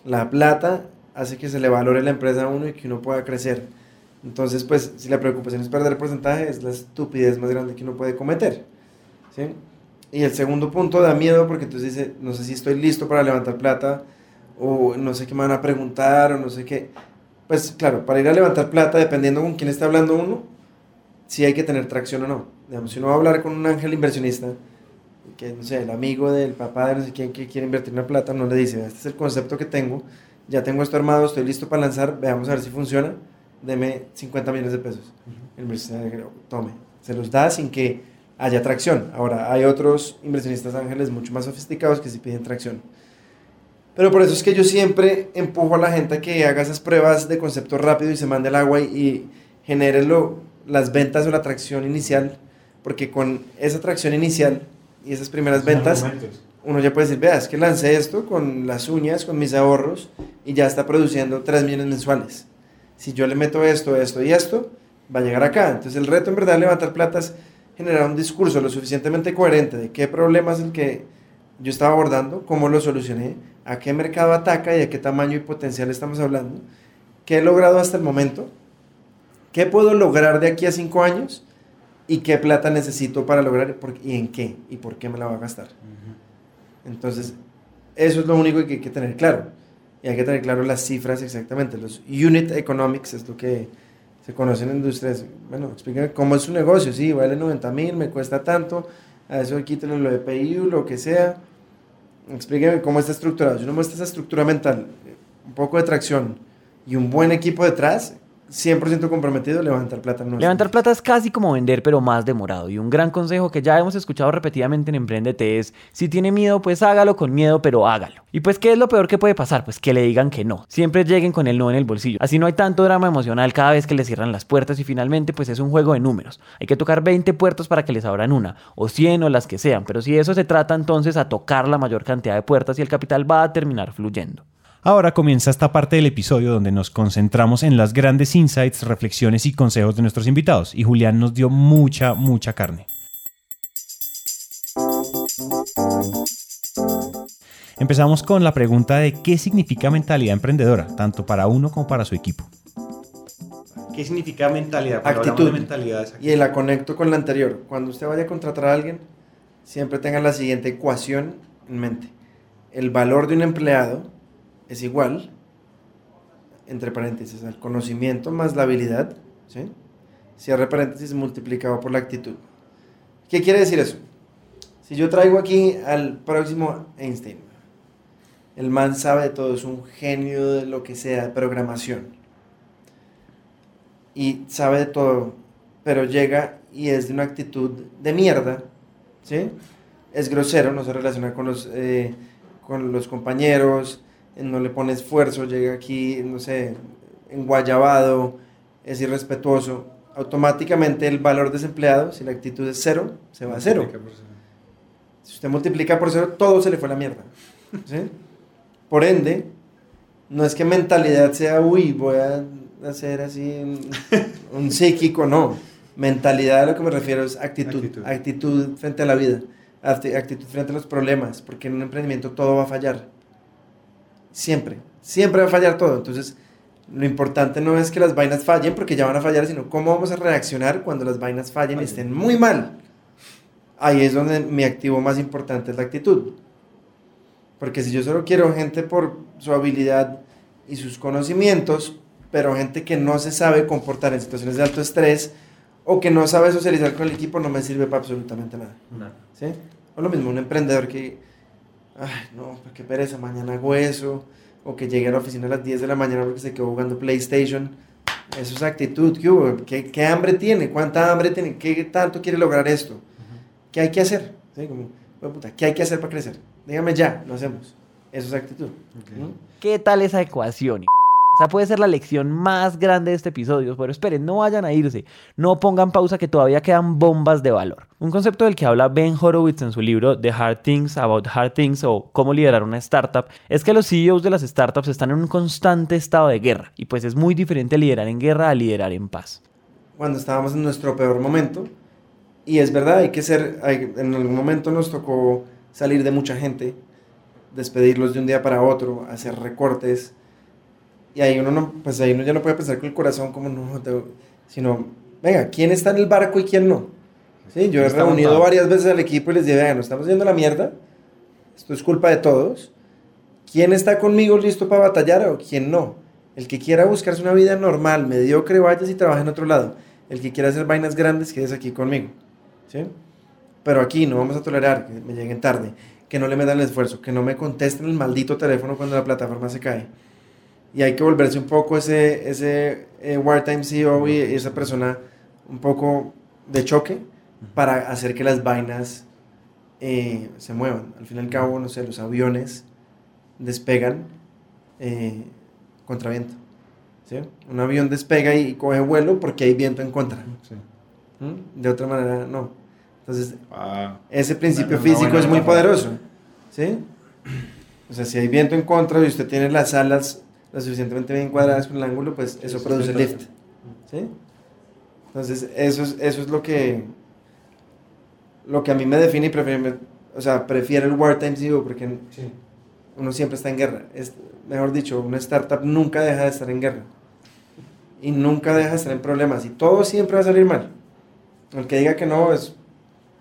La plata hace que se le valore la empresa a uno y que uno pueda crecer. Entonces, pues, si la preocupación es perder porcentaje, es la estupidez más grande que uno puede cometer. ¿sí? Y el segundo punto da miedo porque entonces dice, no sé si estoy listo para levantar plata o no sé qué me van a preguntar o no sé qué. Pues claro, para ir a levantar plata, dependiendo con quién está hablando uno, sí hay que tener tracción o no. Digamos, si uno va a hablar con un ángel inversionista, que no sé, el amigo del papá de no sé quién que quiere invertir una plata, no le dice, este es el concepto que tengo, ya tengo esto armado, estoy listo para lanzar, veamos a ver si funciona, deme 50 millones de pesos. El inversionista tome, se los da sin que haya tracción. Ahora, hay otros inversionistas ángeles mucho más sofisticados que sí piden tracción. Pero por eso es que yo siempre empujo a la gente a que haga esas pruebas de concepto rápido y se mande al agua y, y genere lo- las ventas o la tracción inicial, porque con esa tracción inicial y esas primeras Son ventas, argumentos. uno ya puede decir, vea, es que lancé esto con las uñas, con mis ahorros, y ya está produciendo 3 millones mensuales. Si yo le meto esto, esto y esto, va a llegar acá. Entonces el reto en verdad de levantar plata es generar un discurso lo suficientemente coherente de qué problema es el que yo estaba abordando, cómo lo solucioné, a qué mercado ataca y a qué tamaño y potencial estamos hablando, qué he logrado hasta el momento, qué puedo lograr de aquí a cinco años y qué plata necesito para lograr y en qué y por qué me la voy a gastar. Entonces, eso es lo único que hay que tener claro. Y hay que tener claro las cifras exactamente. Los unit economics es lo que se conoce en industrias. Bueno, explíqueme cómo es su negocio. Sí, vale 90 mil, me cuesta tanto. A eso quítale lo de PIU, lo que sea. Explíqueme cómo está estructurado. Si uno muestra esa estructura mental, un poco de tracción y un buen equipo detrás, 100% comprometido, levantar plata no Levantar plata es casi como vender, pero más demorado. Y un gran consejo que ya hemos escuchado repetidamente en Emprendete es, si tiene miedo, pues hágalo con miedo, pero hágalo. Y pues, ¿qué es lo peor que puede pasar? Pues que le digan que no. Siempre lleguen con el no en el bolsillo. Así no hay tanto drama emocional cada vez que le cierran las puertas y finalmente pues es un juego de números. Hay que tocar 20 puertas para que les abran una, o 100 o las que sean. Pero si eso se trata entonces a tocar la mayor cantidad de puertas y el capital va a terminar fluyendo. Ahora comienza esta parte del episodio donde nos concentramos en las grandes insights, reflexiones y consejos de nuestros invitados. Y Julián nos dio mucha, mucha carne. Empezamos con la pregunta de qué significa mentalidad emprendedora, tanto para uno como para su equipo. ¿Qué significa mentalidad? Actitud. y la conecto con la anterior. Cuando usted vaya a contratar a alguien, siempre tenga la siguiente ecuación en mente. El valor de un empleado es igual, entre paréntesis, el conocimiento más la habilidad, ¿sí? cierre paréntesis multiplicado por la actitud. ¿Qué quiere decir eso? Si yo traigo aquí al próximo Einstein, el man sabe de todo, es un genio de lo que sea, de programación, y sabe de todo, pero llega y es de una actitud de mierda, ¿sí? Es grosero, no se relaciona con los, eh, con los compañeros, no le pone esfuerzo, llega aquí, no sé, enguayabado, es irrespetuoso, automáticamente el valor desempleado, si la actitud es cero, se va a cero. Si usted multiplica por cero, todo se le fue a la mierda. Por ende, no es que mentalidad sea, uy, voy a hacer así un, psíquico, no. Mentalidad a lo que me refiero es actitud, actitud, actitud frente a la vida, actitud frente a los problemas, porque en un emprendimiento todo va a fallar Siempre, siempre va a fallar todo. Entonces, lo importante no es que las vainas fallen porque ya van a fallar, sino cómo vamos a reaccionar cuando las vainas fallen y estén muy mal. Ahí es donde mi activo más importante es la actitud. Porque si yo solo quiero gente por su habilidad y sus conocimientos, pero gente que no se sabe comportar en situaciones de alto estrés o que no sabe socializar con el equipo, no me sirve para absolutamente nada. ¿Sí? O lo mismo, un emprendedor que ay, no, pues qué pereza, mañana hago eso, o que llegue a la oficina a las 10 de la mañana porque se quedó jugando PlayStation. Eso es actitud, ¿qué, ¿Qué, hambre tiene? ¿Cuánta hambre tiene? ¿Qué tanto quiere lograr esto? ¿Qué hay que hacer? ¿Qué hay que hacer para crecer? Dígame ya, lo hacemos. Eso es actitud. ¿Qué tal esa ecuación? Esa puede ser la lección más grande de este episodio, pero esperen, no vayan a irse, no pongan pausa que todavía quedan bombas de valor. Un concepto del que habla Ben Horowitz en su libro The Hard Things About Hard Things o Cómo liderar una startup es que los CEOs de las startups están en un constante estado de guerra y pues es muy diferente liderar en guerra a liderar en paz. Cuando estábamos en nuestro peor momento, y es verdad, hay que ser, en algún momento nos tocó salir de mucha gente, despedirlos de un día para otro, hacer recortes, y ahí uno, no, pues ahí uno ya no puede pensar con el corazón como no, sino, venga, ¿quién está en el barco y quién no? ¿Sí? Yo he reunido varias veces al equipo y les dije, venga, nos estamos yendo la mierda, esto es culpa de todos. ¿Quién está conmigo listo para batallar o quién no? El que quiera buscarse una vida normal, mediocre, vayas y trabaja en otro lado. El que quiera hacer vainas grandes, quédese aquí conmigo. ¿Sí? Pero aquí no vamos a tolerar que me lleguen tarde, que no le metan el esfuerzo, que no me contesten el maldito teléfono cuando la plataforma se cae y hay que volverse un poco ese, ese eh, wartime CEO y esa persona un poco de choque para hacer que las vainas eh, se muevan. Al fin y al cabo, no sé, los aviones despegan eh, contra viento. ¿sí? Un avión despega y coge vuelo porque hay viento en contra. ¿Mm? De otra manera, no. Entonces, ah. ese principio físico es muy poderoso. ¿sí? O sea, si hay viento en contra y usted tiene las alas lo suficientemente bien cuadradas con el ángulo, pues eso produce lift. ¿Sí? Entonces, eso es, eso es lo que lo que a mí me define y prefiero, o sea, prefiero el wartime CEO porque uno siempre está en guerra. Es, mejor dicho, una startup nunca deja de estar en guerra. Y nunca deja de estar en problemas. Y todo siempre va a salir mal. El que diga que no es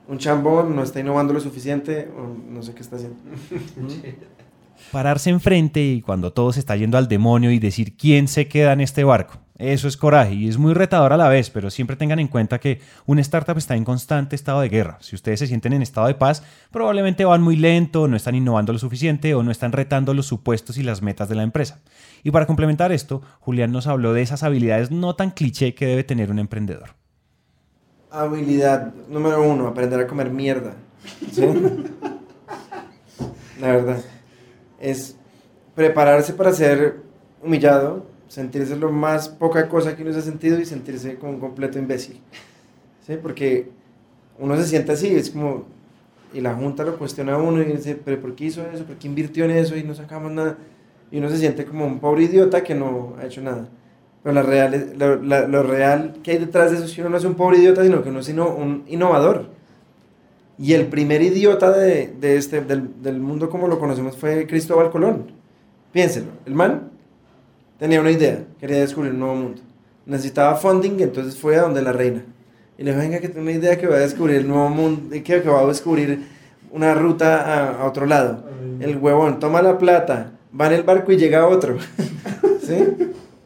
un chambón, no está innovando lo suficiente, o no sé qué está haciendo. Pararse enfrente y cuando todo se está yendo al demonio y decir quién se queda en este barco. Eso es coraje y es muy retador a la vez, pero siempre tengan en cuenta que una startup está en constante estado de guerra. Si ustedes se sienten en estado de paz, probablemente van muy lento, no están innovando lo suficiente o no están retando los supuestos y las metas de la empresa. Y para complementar esto, Julián nos habló de esas habilidades no tan cliché que debe tener un emprendedor. Habilidad número uno, aprender a comer mierda. La verdad. Es prepararse para ser humillado, sentirse lo más poca cosa que uno se ha sentido y sentirse como un completo imbécil. ¿Sí? Porque uno se siente así, es como, y la junta lo cuestiona a uno y dice, pero ¿por qué hizo eso? ¿Por qué invirtió en eso? Y no sacamos nada. Y uno se siente como un pobre idiota que no ha hecho nada. Pero la real, lo, lo real que hay detrás de eso es que uno no es un pobre idiota, sino que uno es un innovador. Y el primer idiota de, de este, del, del mundo como lo conocemos fue Cristóbal Colón. Piénselo, el man tenía una idea, quería descubrir un nuevo mundo. Necesitaba funding, entonces fue a donde la reina. Y le dijo, venga, que tengo una idea que va a descubrir el nuevo mundo, que, que va a descubrir una ruta a, a otro lado. El huevón toma la plata, va en el barco y llega a otro. ¿Sí?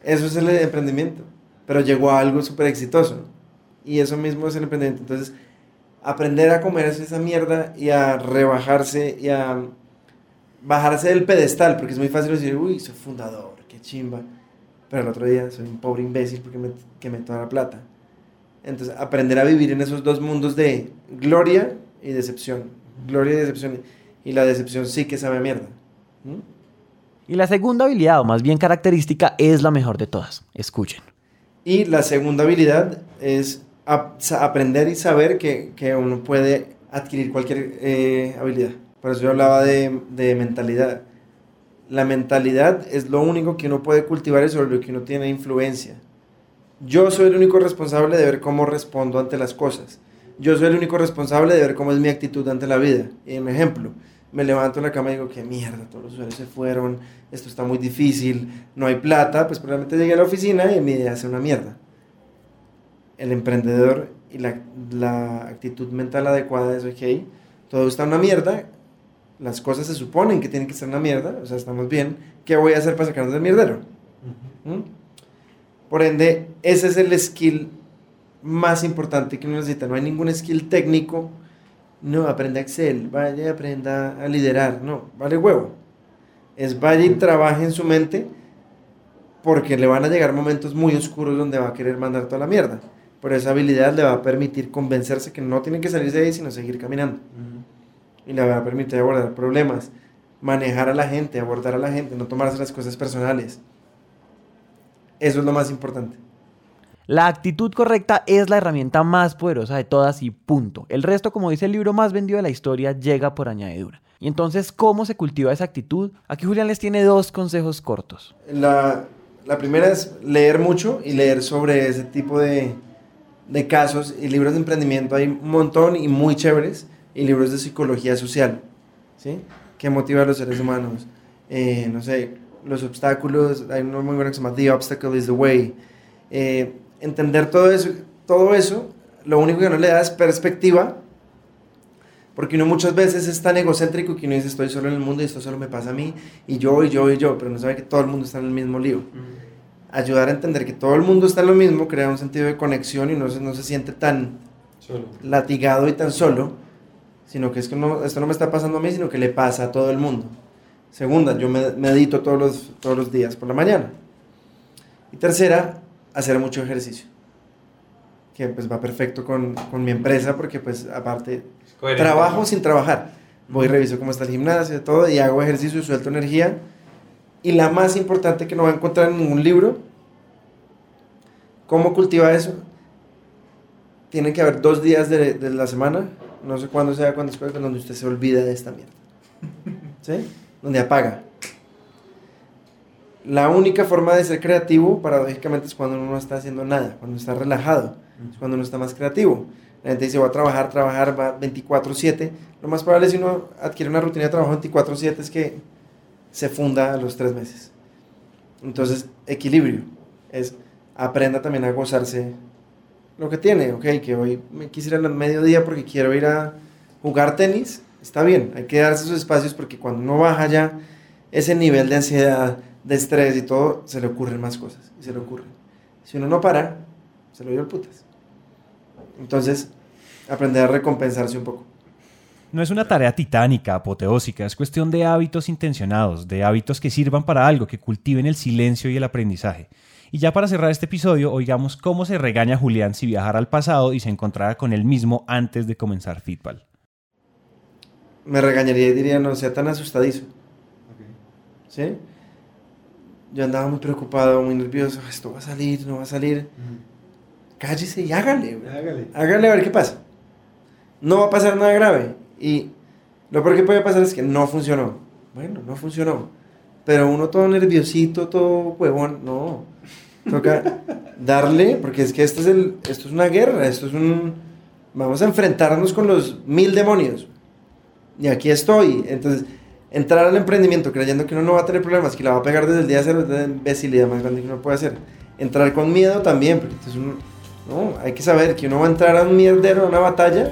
Eso es el emprendimiento. Pero llegó a algo súper exitoso. Y eso mismo es el emprendimiento. Entonces, aprender a comerse esa mierda y a rebajarse y a bajarse del pedestal, porque es muy fácil decir, uy, soy fundador, qué chimba. Pero el otro día soy un pobre imbécil porque me quemé toda la plata. Entonces, aprender a vivir en esos dos mundos de gloria y decepción. Gloria y decepción. Y la decepción sí que sabe a mierda. ¿Mm? Y la segunda habilidad, o más bien característica, es la mejor de todas. Escuchen. Y la segunda habilidad es ap aprender y saber que, que, uno puede adquirir cualquier eh, habilidad. Por eso yo hablaba de, de, mentalidad. La mentalidad es lo único que uno puede cultivar y sobre lo que uno tiene influencia. Yo soy el único responsable de ver cómo respondo ante las cosas. Yo soy el único responsable de ver cómo es mi actitud ante la vida. Y un ejemplo, me levanto en la cama y digo, qué mierda, todos los usuarios se fueron, esto está muy difícil, no hay plata, pues probablemente llegué a la oficina y mi idea hace una mierda. El emprendedor y la, la actitud mental adecuada es, ok, todo está una mierda, las cosas se suponen que tienen que ser una mierda, o sea, estamos bien, ¿qué voy a hacer para sacarnos del mierdero? Uh -huh. ¿Mm? Por ende, ese es el skill más importante que uno necesita, no hay ningún skill técnico, no, aprenda Excel, vaya y aprenda a liderar, no, vale huevo. Es vaya y trabaje en su mente porque le van a llegar momentos muy oscuros donde va a querer mandar toda la mierda. Pero esa habilidad le va a permitir convencerse que no tiene que salirse de ahí, sino seguir caminando. Uh -huh. Y le va a permitir abordar problemas, manejar a la gente, abordar a la gente, no tomarse las cosas personales. Eso es lo más importante. La actitud correcta es la herramienta más poderosa de todas y punto. El resto, como dice el libro más vendido de la historia, llega por añadidura. Y entonces, ¿cómo se cultiva esa actitud? Aquí Julián les tiene dos consejos cortos. La, la primera es leer mucho y leer sobre ese tipo de, de casos y libros de emprendimiento. Hay un montón y muy chéveres y libros de psicología social, ¿sí? Que motiva a los seres humanos. Eh, no sé, los obstáculos, hay uno muy bueno que se llama The Obstacle is the Way. Eh, entender todo eso, todo eso, lo único que no le da es perspectiva, porque uno muchas veces es tan egocéntrico que uno dice estoy solo en el mundo y esto solo me pasa a mí, y yo, y yo, y yo, pero no sabe que todo el mundo está en el mismo lío. Uh -huh. Ayudar a entender que todo el mundo está en lo mismo crea un sentido de conexión y no se, no se siente tan solo. latigado y tan solo, sino que es que no, esto no me está pasando a mí, sino que le pasa a todo el mundo. Segunda, yo medito todos los, todos los días por la mañana. Y tercera, hacer mucho ejercicio. Que pues va perfecto con, con mi empresa porque pues aparte trabajo sin trabajar. Voy, reviso cómo está el gimnasio, todo y hago ejercicio y suelto energía. Y la más importante que no va a encontrar en ningún libro, ¿cómo cultiva eso? Tienen que haber dos días de, de la semana, no sé cuándo sea, cuándo es, donde usted se olvida de esta mierda. ¿Sí? Donde apaga. La única forma de ser creativo, paradójicamente, es cuando uno no está haciendo nada, cuando está relajado, es cuando uno está más creativo. La gente dice, va a trabajar, trabajar, va 24/7. Lo más probable si uno adquiere una rutina de trabajo 24/7 es que se funda a los tres meses. Entonces, equilibrio. Es aprenda también a gozarse lo que tiene, ok, que hoy me quisiera al mediodía porque quiero ir a jugar tenis, está bien, hay que darse esos espacios porque cuando uno baja ya ese nivel de ansiedad, de estrés y todo, se le ocurren más cosas, y se le ocurren. Si uno no para, se lo dio el putas. Entonces, aprender a recompensarse un poco. No es una tarea titánica, apoteósica, es cuestión de hábitos intencionados, de hábitos que sirvan para algo, que cultiven el silencio y el aprendizaje. Y ya para cerrar este episodio, oigamos cómo se regaña Julián si viajara al pasado y se encontrara con él mismo antes de comenzar Fitball. Me regañaría y diría, no sea tan asustadizo. ¿Sí? Yo andaba muy preocupado, muy nervioso, esto va a salir, no va a salir. Cállese y hágale, Hágale. Hágale a ver qué pasa. No va a pasar nada grave. Y lo peor que puede pasar es que no funcionó. Bueno, no funcionó. Pero uno todo nerviosito, todo huevón, no. Toca darle, porque es que esto es, el, esto es una guerra, esto es un... Vamos a enfrentarnos con los mil demonios. Y aquí estoy. Entonces, entrar al emprendimiento creyendo que uno no va a tener problemas, que la va a pegar desde el día cero, es la imbecilidad más grande que uno puede hacer. Entrar con miedo también, porque entonces uno, no, hay que saber que uno va a entrar a un mierdero, a una batalla,